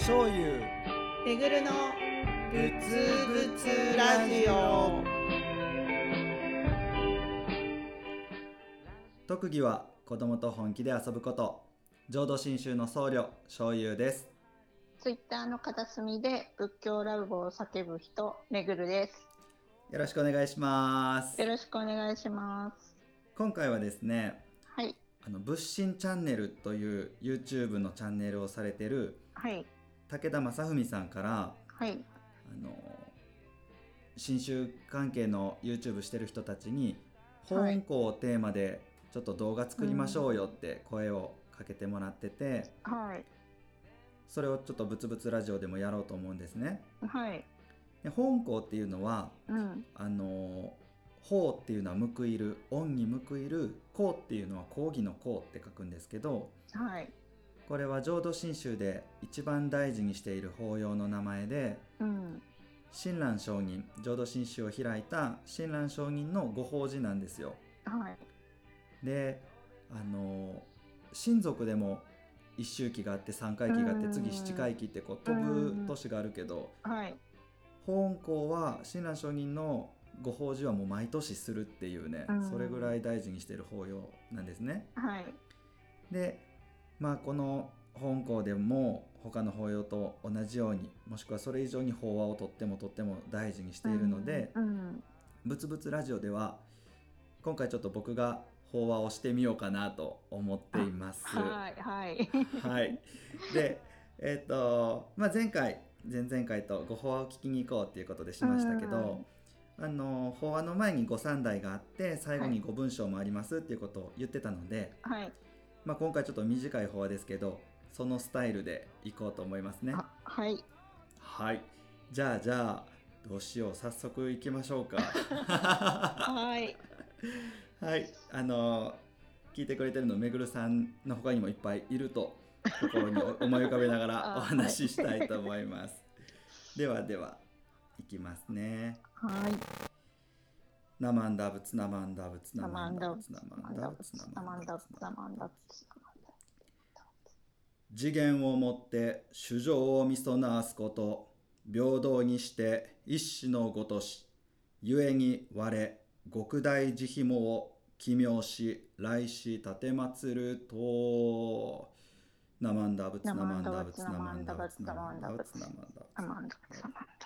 醤油。めぐるのぶつぶつラジオ特技は子供と本気で遊ぶこと。浄土真宗の僧侶醤油です。ツイッターの片隅で仏教ラブを叫ぶ人めぐるです。よろしくお願いします。よろしくお願いします。今回はですねはい。あの仏心チャンネルという YouTube のチャンネルをされてるはい武田正文さんからはい。あの新宗関係の YouTube してる人たちにはい。本校をテーマでちょっと動画作りましょうよって声をかけてもらってて、はい。それをちょっとブツブツラジオでもやろうと思うんですね。はい。で本校っていうのはうん。あの法っていうのは報いる恩に報いる公っていうのは講義の公って書くんですけどはいこれは浄土真宗で一番大事にしている法要の名前でうん。親鸞上人浄土真宗を開いた親鸞上人のご法事なんですよ。はい。であの親族でも一周期があって三回忌があってうん。次七回忌ってこう飛ぶ年があるけどはい。本校は親鸞上人のご法事はもう毎年するっていうねうん。それぐらい大事にしてる法要なんですね。はい。でまあこの本校でも他の法要と同じようにもしくはそれ以上に法話をとってもとっても大事にしているので、うんぶつぶつラジオでは今回ちょっと僕が法話をしてみようかなと思っています。はいはい。はい、で、えっとまあ、前回前々回とご法話を聞きに行こうっていうことでしましたけど、あの法話の前にご三代があって最後にご文章もありますっていうことを言ってたので、はいまあ、今回ちょっと短い法話ですけどそのスタイルで行こうと思いますね。あはいはいじゃあじゃあどうしよう早速行きましょうか。はい はい、あの聞いてくれてるのめぐるさんの他にもいっぱいいると心にお思い浮かべながら あお話ししたいと思います。ではではいきますね。はいナマンダブツナマンダブツナナマンダブツナマンダブツナナマンダブツナマンダブ次元をもって主情をみそなわすこと平等にして一種のごとし故に我極大慈悲もを奇妙し来し立てまつると。ナマンダブツナマンダブツナマンダブツナマンダブツナマンダブツナマンダブナマンダブ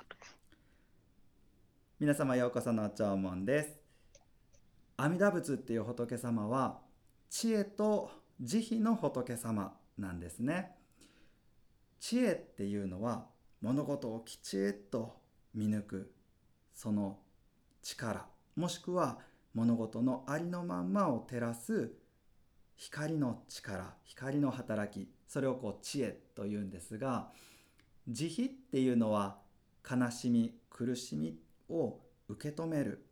皆様ようこその弔問です。阿弥陀仏っていう仏様は知恵と慈悲の仏様なんですね。知恵っていうのは物事をきちっと見抜くその力もしくは物事のありのまんまを照らす光の力光の働きそれをこう知恵というんですが慈悲っていうのは悲しみ苦しみを受け止める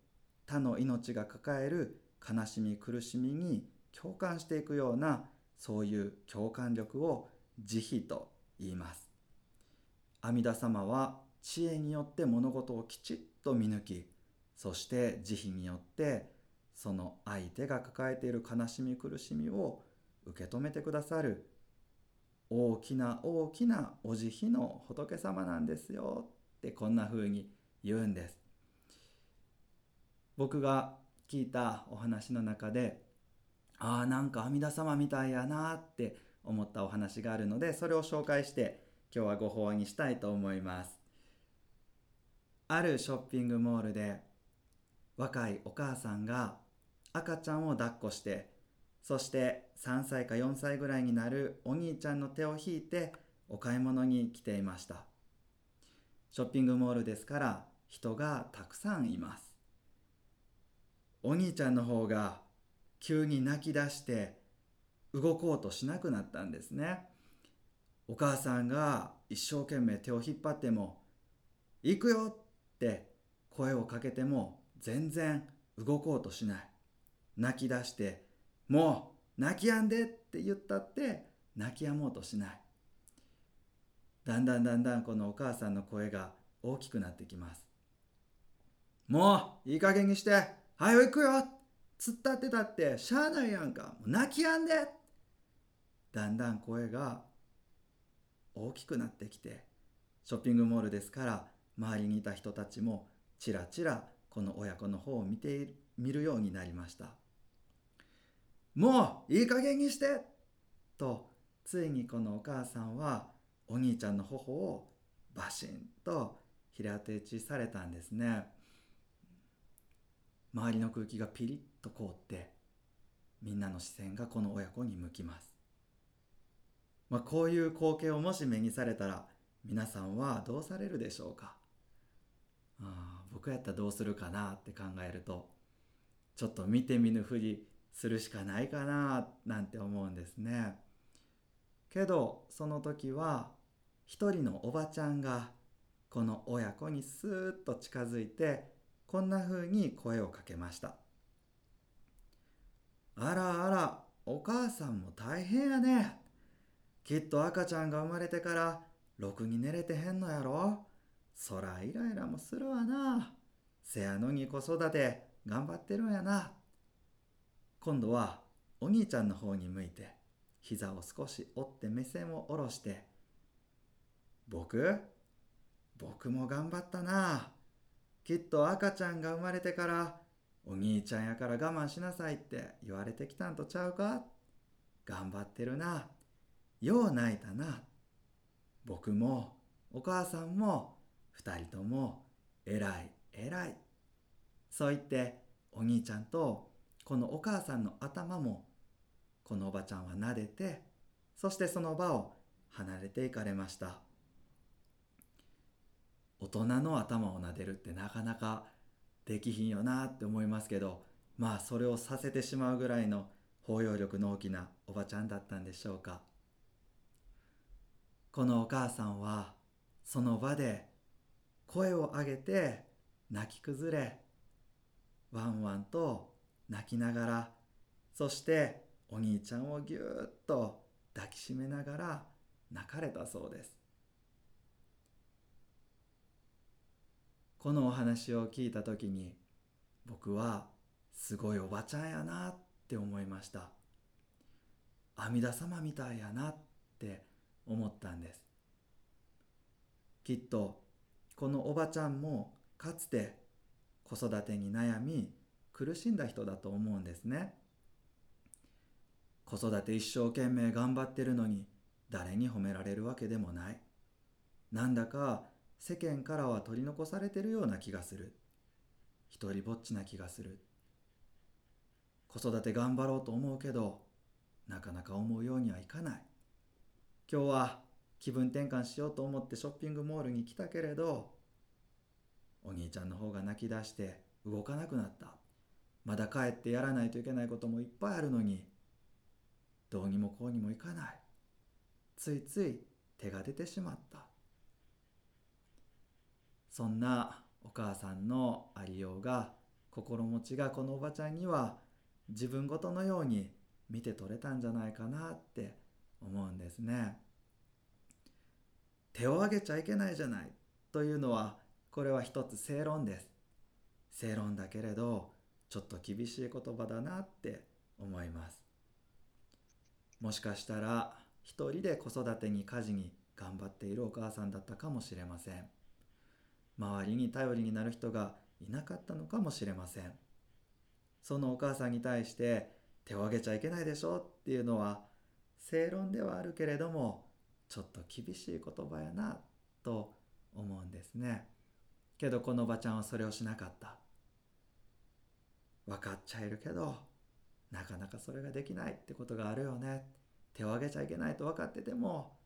他の命が抱える悲しみ苦しみに共感していくようなそういう共感力を慈悲と言います。阿弥陀様は知恵によって物事をきちっと見抜きそして慈悲によってその相手が抱えている悲しみ苦しみを受け止めてくださる大きな大きなお慈悲の仏様なんですよってこんな風に言うんです。僕が聞いたお話の中でああなんか阿弥陀様みたいやなって思ったお話があるのでそれを紹介して今日はご法話にしたいと思います。あるショッピングモールで若いお母さんが赤ちゃんを抱っこしてそして3歳か4歳ぐらいになるお兄ちゃんの手を引いてお買い物に来ていました。ショッピングモールですから人がたくさんいます。お兄ちゃんの方が急に泣き出して動こうとしなくなったんですねお母さんが一生懸命手を引っ張っても「行くよ!」って声をかけても全然動こうとしない泣き出して「もう泣きやんで!」って言ったって泣き止もうとしないだんだんだんだんこのお母さんの声が大きくなってきますもういい加減にしてはよ行くよ突っ立ってたってしゃあないやんか。もう泣きやんで。だんだん声が大きくなってきてショッピングモールですから周りにいた人たちもちらちらこの親子の方を見てみるようになりました。もういい加減にして！とついにこのお母さんはお兄ちゃんの頬をバシンと平手打ちされたんですね。周りの空気がピリッと凍ってみんなの視線がこの親子に向きます。まあ、こういう光景をもし目にされたら皆さんはどうされるでしょうか？あ僕やったらどうするかなって考えるとちょっと見て見ぬふりするしかないかななんて思うんですね。けどその時は一人のおばちゃんがこの親子にスーッと近づいてこんな風に声をかけましたあらあらお母さんも大変やねきっと赤ちゃんが生まれてからろくに寝れてへんのやろそらイライラもするわな。せやのに子育て頑張ってるんやな。今度はお兄ちゃんの方に向いて膝を少し折って目線を下ろして僕僕も頑張ったな。きっと赤ちゃんが生まれてからお兄ちゃんやから我慢しなさいって言われてきたんとちゃうか？頑張ってるな。よう泣いたな。僕もお母さんも二人とも偉い偉い。そう言ってお兄ちゃんとこのお母さんの頭もこのおばちゃんは撫でてそしてその場を離れていかれました大人の頭を撫でるってなかなかできひんよなって思いますけどまあそれをさせてしまうぐらいの包容力の大きなおばちゃんだったんでしょうか。このお母さんはその場で声を上げて泣き崩れワンワンと泣きながらそしてお兄ちゃんをぎゅーっと抱きしめながら泣かれたそうです。このお話を聞いた時に僕はすごいおばちゃんやなって思いました。阿弥陀様みたいやなって思ったんです。きっとこのおばちゃんもかつて子育てに悩み苦しんだ人だと思うんですね。子育て一生懸命頑張ってるのに誰に褒められるわけでもない。なんだか世間からは取り残されてるような気がする。一りぼっちな気がする。子育て頑張ろうと思うけどなかなか思うようにはいかない。今日は気分転換しようと思ってショッピングモールに来たけれどお兄ちゃんの方が泣き出して動かなくなった。まだ帰ってやらないといけないこともいっぱいあるのにどうにもこうにもいかない。ついつい手が出てしまった。そんなお母さんのありようが心持ちがこのおばちゃんには自分ごとのように見て取れたんじゃないかなって思うんですね。手を挙げちゃいけないじゃないというのはこれは一つ正論です。正論だけれどちょっと厳しい言葉だなって思います。もしかしたら一人で子育てに家事に頑張っているお母さんだったかもしれません。周りに頼りになる人がいなかったのかもしれません。そのお母さんに対して手を挙げちゃいけないでしょっていうのは正論ではあるけれどもちょっと厳しい言葉やなと思うんですね。けどこのおばちゃんはそれをしなかった。分かっちゃいるけどなかなかそれができないってことがあるよね。手を挙げちゃいけないと分かってても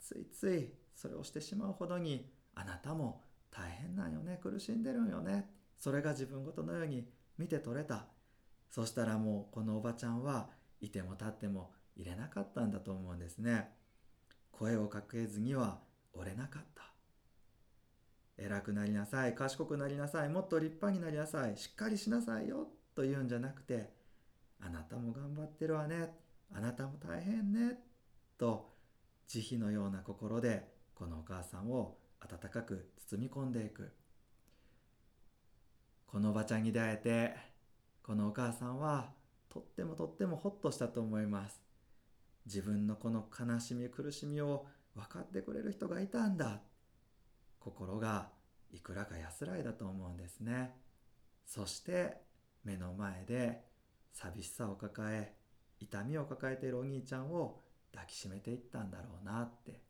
ついついそれをしてしまうほどにあなたも大変なんよね。苦しんでるんよね。それが自分ごとのように見て取れた。そしたらもうこのおばちゃんはいても立っても入れなかったんだと思うんですね。声をかけずには折れなかった。偉くなりなさい。賢くなりなさい。もっと立派になりなさい。しっかりしなさいよ。と言うんじゃなくてあなたも頑張ってるわね。あなたも大変ね。と慈悲のような心でこのお母さんを温かく包み込んでいく。このおばちゃんに出会えてこのお母さんはとってもとってもほっとしたと思います。自分のこの悲しみ苦しみを分かってくれる人がいたんだ。心がいくらか安らいだと思うんですね。そして目の前で寂しさを抱え痛みを抱えているお兄ちゃんを抱きしめていったんだろうなって。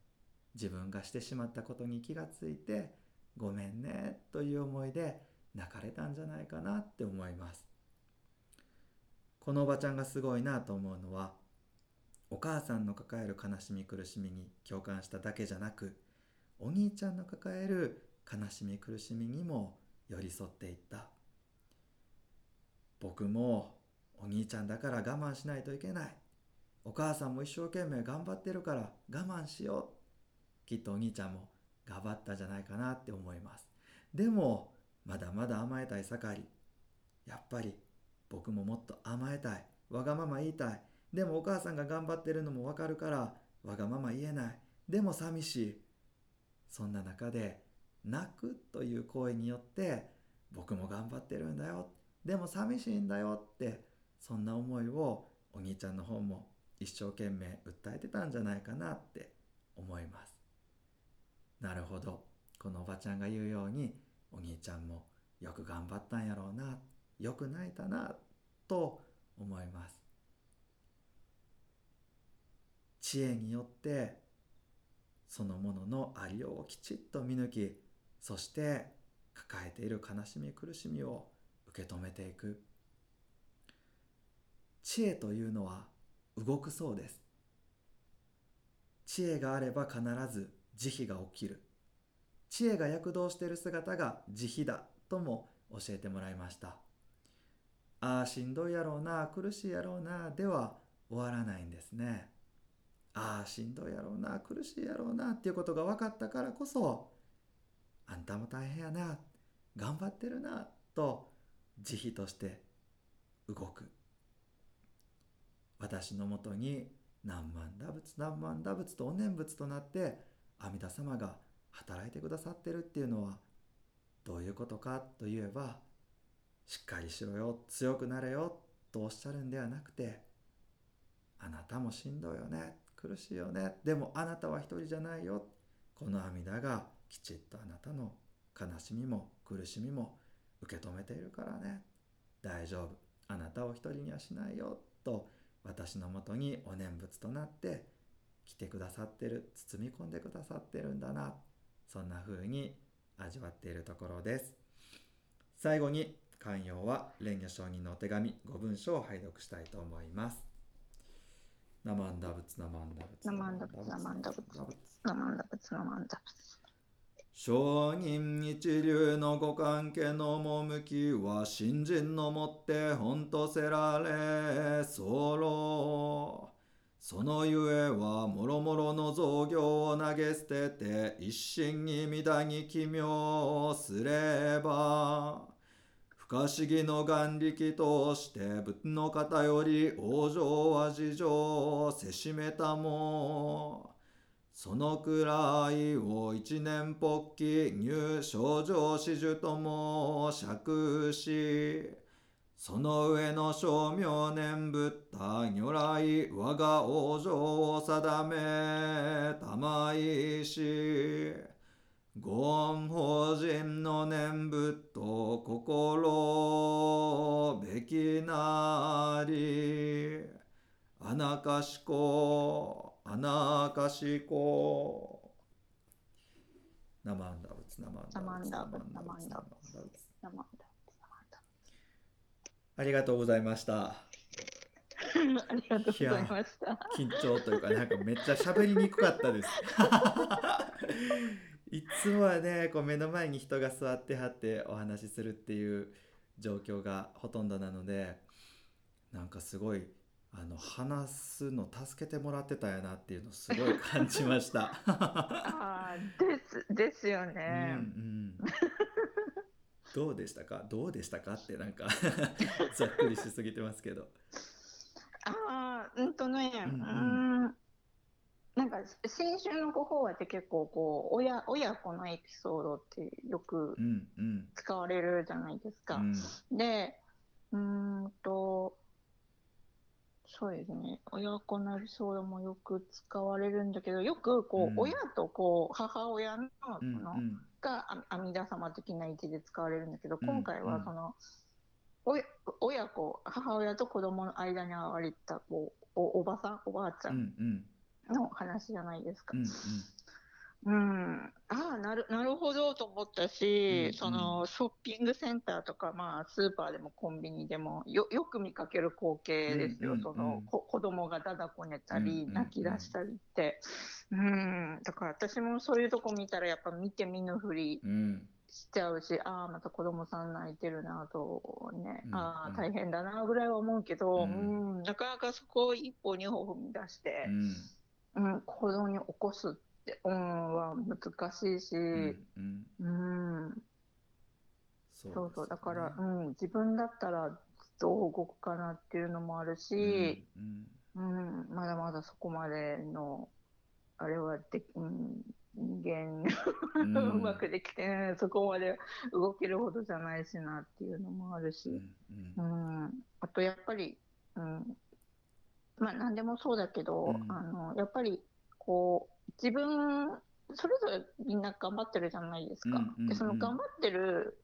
自分がしてしまったことに気がついてごめんねという思いで泣かれたんじゃないかなって思います。このおばちゃんがすごいなと思うのはお母さんの抱える悲しみ苦しみに共感しただけじゃなくお兄ちゃんの抱える悲しみ苦しみにも寄り添っていった。僕もお兄ちゃんだから我慢しないといけない。お母さんも一生懸命頑張ってるから我慢しよう。きっとお兄ちゃんも頑張ったじゃないかなって思います。でもまだまだ甘えたい盛り。やっぱり僕ももっと甘えたい。わがまま言いたい。でもお母さんが頑張ってるのもわかるからわがまま言えない。でも寂しい。そんな中で泣くという行為によって僕も頑張ってるんだよ。でも寂しいんだよ。ってそんな思いをお兄ちゃんの方も一生懸命訴えてたんじゃないかなって思います。なるほど。このおばちゃんが言うようにお兄ちゃんもよく頑張ったんやろうなよく泣いたなと思います。知恵によってそのもののありようをきちっと見抜きそして抱えている悲しみ苦しみを受け止めていく。知恵というのは動くそうです。知恵があれば必ず慈悲が起きる。知恵が躍動している姿が慈悲だとも教えてもらいました。ああしんどいやろうな苦しいやろうなでは終わらないんですね。ああしんどいやろうな苦しいやろうなっていうことが分かったからこそあんたも大変やな頑張ってるなと慈悲として動く。私のもとに何万打仏何万打仏とお念仏となって阿弥陀様が働いてくださってるっていうのはどういうことかといえばしっかりしろよ強くなれよとおっしゃるんではなくてあなたもしんどいよね苦しいよねでもあなたは一人じゃないよ。この阿弥陀がきちっとあなたの悲しみも苦しみも受け止めているからね。大丈夫。あなたを一人にはしないよと私のもとにお念仏となって来てくださってる包み込んでくださってるんだなそんな風に味わっているところです。最後に寛容は蓮華上人のお手紙5文章を拝読したいと思います。ナマンダ仏ナマンダ仏ナマンダ仏。ナマンダ仏。ナマンダ仏。ナマンダ仏。上人一流のご関係の趣は新人のもって本とせられそろそのゆえはもろもろの造業を投げ捨てて一心に乱に奇妙すれば不可思議の眼力として仏の方より往生は事情をせしめたもそのくらいを一年発起入症状始終とも釈しその上の称名念仏他如来我が往生を定めたまいしご恩法人の念仏と心べきなりあなかしこあなかしこ。ナマンダ仏ナマンダナマンダ仏ナマンダ仏ナマありがとうございました。ありがとうございました。緊張というか、なんかめっちゃ喋りにくかったです。いつもはね、こう目の前に人が座ってはってお話しするっていう状況がほとんどなので、なんかすごいあの話すの助けてもらってたんやなっていうのをすごい感じました。ああ、です、ですようんね。うん、どうでしたか？どうでしたか？ってなんか ざっくりしすぎてますけど。ああ、うんとね、ううんうんーん。なんか先週のご法話って結構こう親親子のエピソードってよくうんうん使われるじゃないですか。うんで、うーんと、そうですね。親子なりそうもよく使われるんだけど、よくこう、うん親とこう母親のの、うんがあ阿弥陀様的な位置で使われるんだけど、うん今回はその、おや親子、母親と子供の間に現れたこうおおばさん、おばあちゃうんんうん。の話じゃないですか。うん。うんうん、ああなるなるほどと思ったし、うんそのショッピングセンターとか、まあ、スーパーでもコンビニでもよよく見かける光景ですよ、うんうんそのこ子供がだだこねたり、うんうん泣き出したりって、うん、だから私もそういうとこ見たらやっぱ見て見ぬふりうん。しちゃうしああまた子供さん泣いてるなとね、うんうん。ああ大変だなぐらいは思うけど、ううん。んなかなかそこを一歩二歩踏み出して。うん。うん、行動に起こすって、うん、は難しいし、ううん、んうん。そうそうそう、だから、ううん、自分だったらどう動くかなっていうのもあるし、んうん、まだまだそこまでの、あれはで、うん、人間、うんうまくできて、ね、そこまで動けるほどじゃないしなっていうのもあるうんし、ううんん、あとやっぱり、うん、まあ何でもそうだけど、うん。あのやっぱりこう自分それぞれみんな頑張ってるじゃないですか。うんうんうん。でその頑張ってる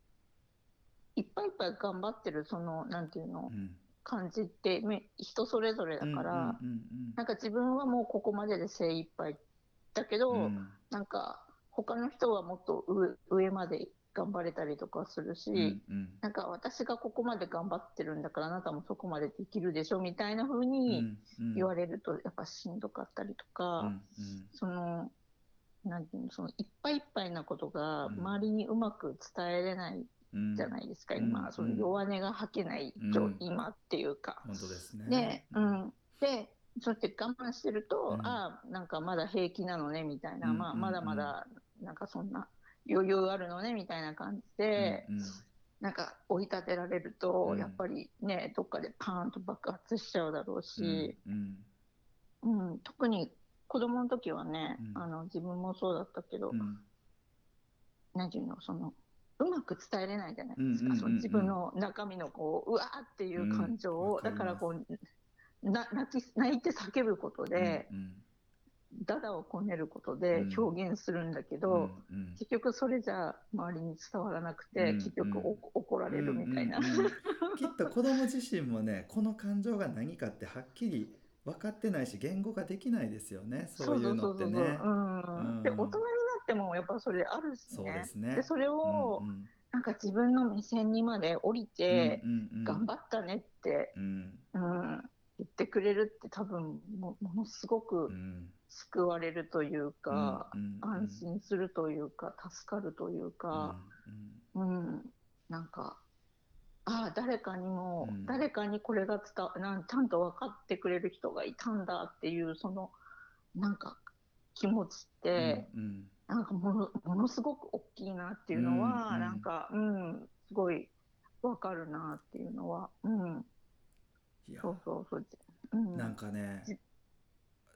いっぱいいっぱい頑張ってるそのなんていうのうん。感じってめ人それぞれだから、うんうんなんか自分はもうここまでで精一杯。だけど、うんうん。なんか他の人はもっと上上まで頑張れたりとかするし。うんうん。なんか私がここまで頑張ってるんだからあなたもそこまでできるでしょみたいな風に言われるとやっぱしんどかったりとか、うんうん。そのなんていうのそのいっぱいいっぱいなことがうん。周りにうまく伝えれないうんじゃないですか、うん。今その弱音が吐けない、うん。今っていうか。本当ですね。で,、うん、でそうやって我慢してると、うん。ああなんかまだ平気なのねみたいな、まあ、まだまだなんかそんな余裕あるのねみたいな感じで。うんうん。なんか追い立てられると、うん。やっぱりねどっかでパーンと爆発しちゃうだろうし、うんうん。特に子供の時はね、うん。あの自分もそうだったけど、うん。なんていうのそのうまく伝えれないじゃないですか、その自分の中身のこううわーっていう感情を、だからこうな泣き泣いて叫ぶことで、うんダダをこねることでうん。表現するんだけうんど、うん。結局それじゃ周りに伝わらなくて、うん結局お怒られるみたいな。うんうんうん。きっと子供自身もねこの感情が何かってはっきり分かってないし言語ができないですよね。そういうのってね。うん。うん。で大人になってもやっぱそれあるしそうね。ですね。でそれを、うんうん。なんか自分の目線にまで降りて、うんうんうん。頑張ったねって、うん。うん、言ってくれるって多分もものすごくうん救われるというか、うんうん安心するというか助かるというか、うんなんか。ああ誰かにも、うん。誰かにこれが伝わなんちゃんと分かってくれる人がいたんだっていうそのなんか気持ちって、うんうん。なんかものものすごく大きいなっていうのは、うんうん。なんか、うん、すごいわかるなっていうのは、うん、そうそうそう。うん、なんかねじ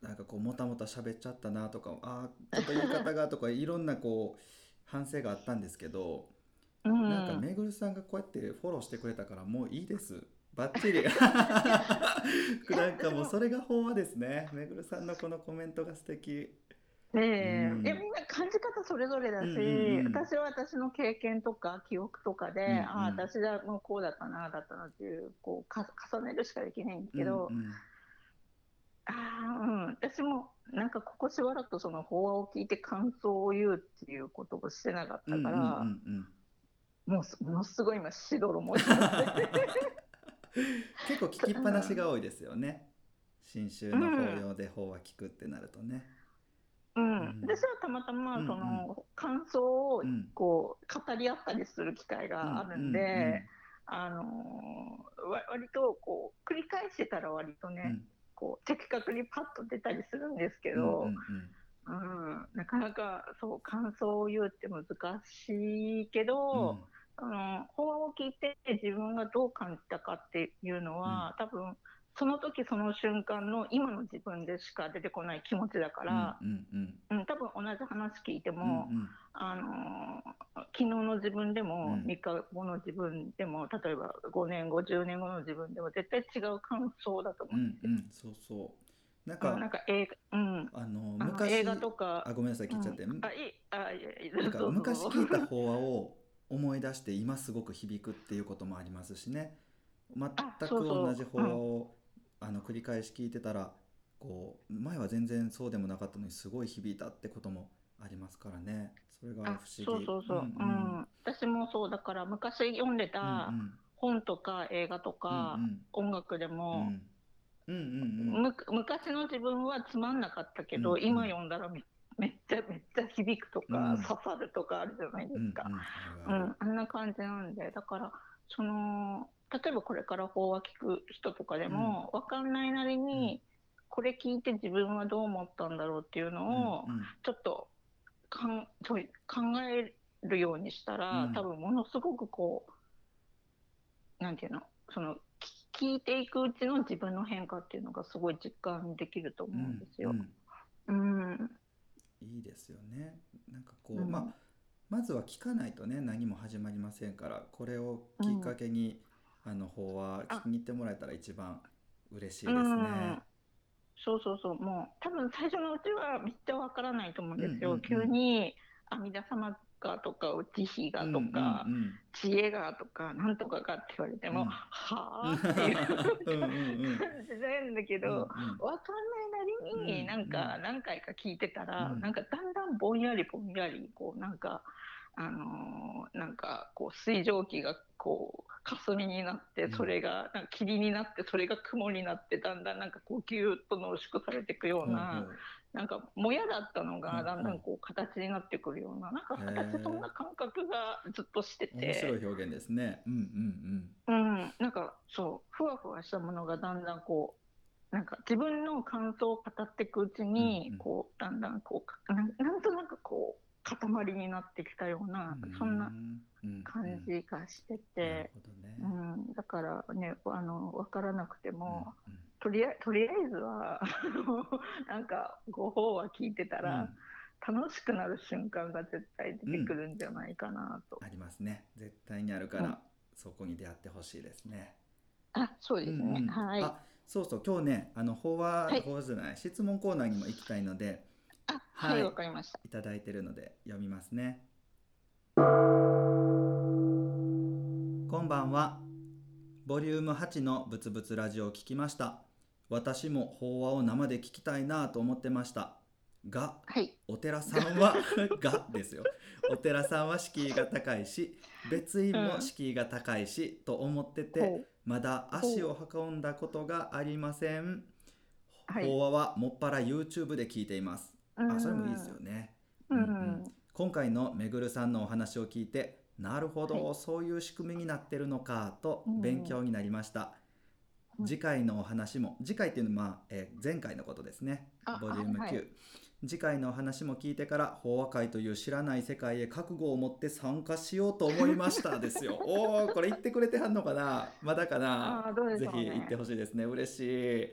なんかこうもたもた喋っちゃったなとかあーちょっと言い方がとかいろんなこう反省があったんですけど、うん、なんかめぐるさんがこうやってフォローしてくれたからもういいです。バッチリ。なんかもうそれが法話ですね。めぐるさんのこのコメントが素敵。ねえ、うん。みんな感じ方それぞれだし、うんうんうん。私は私の経験とか記憶とかで、うんうん。ああ私はもうこうだったなああだったなっていうこうか重ねるしかできないんだけど、うんうんああうん。私もなんかここしばらくその法話を聞いて感想を言うっていうことをしてなかったから、うんうんうんうんもうすものすごい今しどろも 結構聞きっぱなしが多いですよね。新州の法要で法話聞くってなるとね、うん。うん。私はたまたまうんうんその感想をうんこう語り合ったりする機会があるんで、うんうん。あのーわ割とこう繰り返してたら割とね、うんこう的確にパッと出たりするんですけうんど、うんうん。なかなかそう感想を言うって難しいけど、あの法話を聞いて自分がどう感じたかっていうのは、多分その時その瞬間の今の自分でしか出てこない気持ちだから、うんうんうん。多分同じ話聞いてうんも、うん。あのー昨日の自分でも、うん。3日後の自分でも例えば5年後10年後の自分でも絶対違う感想だと思ううんですよ。んうんそうそう。なんかうんなんか映画、うん、あの昔映画とかあごめんなさい聞いちゃって、うん。あいいあいやいやなんか昔聞いた法話を思い出して今すごく響くっていうこともありますしね。全く同じ法話をあの繰り返し聞いてたらこう前は全然そうでもなかったのにすごい響いたってこともありますからね。それが不あ思議。そうそうそう、うんうん。私もそう。だから昔読んでたうん本とか映画とか、うん音楽でうん。も、昔の自分はつまんなかったけど、うんうん。今読んだらめめっちゃめっちゃ響くとか、うん。刺さるとかあるじゃないでうんすか。うんうん、あんな感じなんで、だから、その、例えばこれから法話聞く人とかでも、わかんないなりに、これ聞いて自分はどう思ったんだろうっていうのを、うんうん。ちょっとかん考えるようにしたら、うん。多分ものすごくこう、なんていうの、その、き聞いていくうちの自分の変化っていうのがすごい実感できると思うんですよ。う。んうん。いいですよね。なんかこう、うん。まあまずは聞かないとね何も始まりませんからこれをきっかけに、あの方は聞きに行ってもらえたら一番嬉しいですね。うんそうそうそう、もう多分最初のうちはめっちゃわからないと思うんですよ。うんうんうん。急に阿弥陀様がとか、慈悲がとか、うんうん知恵がとか、なんとかがって言われても、うん。はあっていう。うんうんうん感じなんだけうんど、わかんないなりうんに、なんかうん何回か聞いてたら、うん。なんかだんだんぼんやりぼんやり、こうなんか、あのーなんかこう水蒸気がこう霞になってうん。それがなんか霧になってそれが雲になってだんだんなんかこうギューッと濃縮されていくような、うんうん。なんかもやだったのうんがだんだんこう形になってくるようななんかへー私そんな感覚がずっとして面白て、い表現ですね。うんうんうん、なんかそうふわふわしたものがだんだんこうなんか自分の感想を語っていくうちに、うんうん。こうだんだんこうかなんなんとなくこう塊になってきたような、うん。そんなうん感じがしてて、ほどね。うんだからねあの分からなくても、うんうんとりあとりあえずは なんかご法話聞いてたら、楽しくなる瞬間が絶対出てくるんじゃないかなと。ありますね。絶対にあるから、うんそこに出会ってほしいですね。あ、そうですね。うんうんはい。あそうそう今日ねあの法話、はい法話じゃない質問コーナーにも行きたいのであ、ははいい、わ、かりました。いただいてるので読みますね。こんばんは。ボリューム8のブツブツラジオを聞きました。私も法話を生で聞きたいなと思ってました。が、はい。お寺さんは がですよ。お寺さんは敷居が高いし、別院も敷居が高いし、と思ってて、まだ足を運んだことがありません。はい法話はもっぱら YouTube で聞いています。あ、それもいいですよね。うん。うんうん。今回のめぐるさんのお話を聞いてなるほど、はい。そういう仕組みになってるのかとうん。勉強になりました、うん。次回のお話も次回っていうのは、まあえー前回のことですね。あボリューム9、はいはい。次回のお話も聞いてから法話会という知らない世界へ覚悟を持って参加しようと思いましたですよ。おおこれ言ってくれてはんのかな。まだかな。ね。ぜひ言ってほしいですね。嬉しい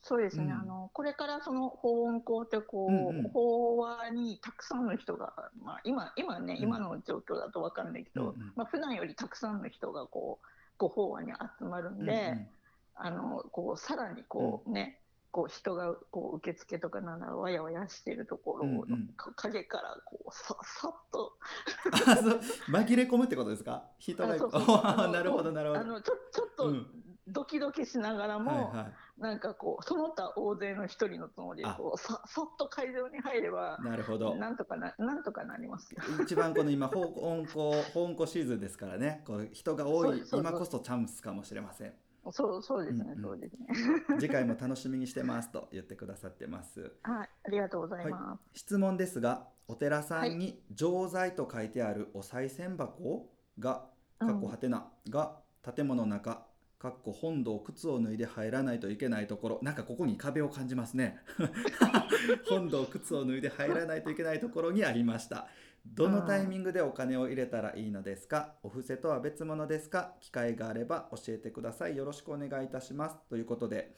そうですね、うん。あのこれからその法音校ってこう、うんうん。法話にたくさんの人が、まあ、今今ね、うん。今の状況だと分かんないけど、うんうん。まあ普段よりたくさんの人がこうご法話に集まるんで、あのこうさらにこうね、こう人がこう受付とかなんだろうわやわやしているところを、うんうん。か影からこうさ さっと。紛れ込むってことですか？人が なるほどなるほど。あのちょちょっとうんドキドキしながらも、はいはいなんかこうその他大勢の一人のつもりであこうささっと会場に入ればなるほど。なんとかななんとかなりますよ。一番この今香港香港シーズンですからね。こう人が多い今こそチャンスかもしれません。そうそうですね、うんうんそうですね。次回も楽しみにしてますと言ってくださってます。はい、ありがとうございます。質問ですが、お寺さんに錠剤と書いてあるお賽銭箱がうん過去はてなが建物の中かっこ本堂靴を脱いで入らないといけないところ。なんかここに壁を感じますね。本堂靴を脱いで入らないといけないところにありました。どのタイミングでお金を入れたらいいのですか？お布施とは別物ですか？機会があれば教えてください。よろしくお願いいたします。ということで、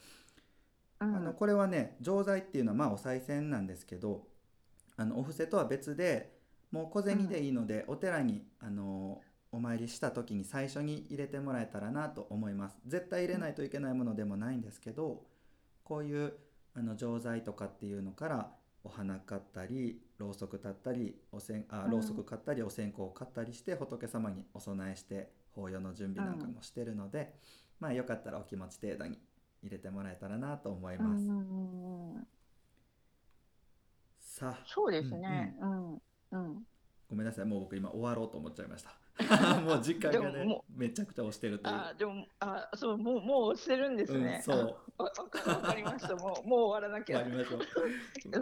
うん。あのこれはね錠剤っていうのはまあお賽銭なんですけどあのお布施とは別でもう小銭でいいので、お寺にあのお参りした時に最初に入れてもらえたらなと思います絶対入れないといけないものでもないんですけどこういうあの錠剤とかっていうのからお花買ったりろうそく立ったりおせんあうんろうそく買ったりお線香を買ったりして仏様にお供えして法要の準備なんかもしてるので、まあよかったらお気持ち程度に入れてもらえたらなと思います。うんうんうんうんさあそうですね。うん。うん。ごめんなさいもう僕今終わろうと思っちゃいました。もう時間がねめちゃくちゃ押してるという。あ、でも、あ、そう、もう、もう押してるんですね。うん、そうあ。わわかりました。もう、もう終わらなきゃ。終わりましょ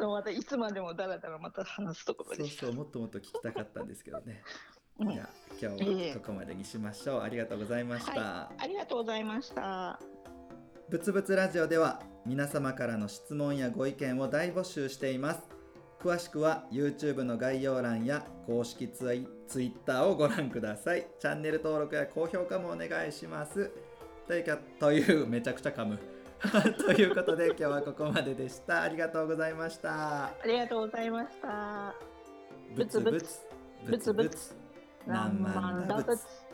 う。またいつまでもだらだらまた話すところで。そうそうもっともっと聞きたかったんですけどね。うんじゃあ今日はここまでにしましょう。ありがとうございました。ありがとうございました。ぶつぶつラジオでは皆様からの質問やご意見を大募集しています詳しくは YouTube の概要欄や公式ツイ Twitter をご覧ください。チャンネル登録や高評価もお願いします。というかというめちゃくちゃ噛む。ということで今日はここまででした。ありがとうございました。ありがとうございました。ぶつぶつぶつぶつ何万打仏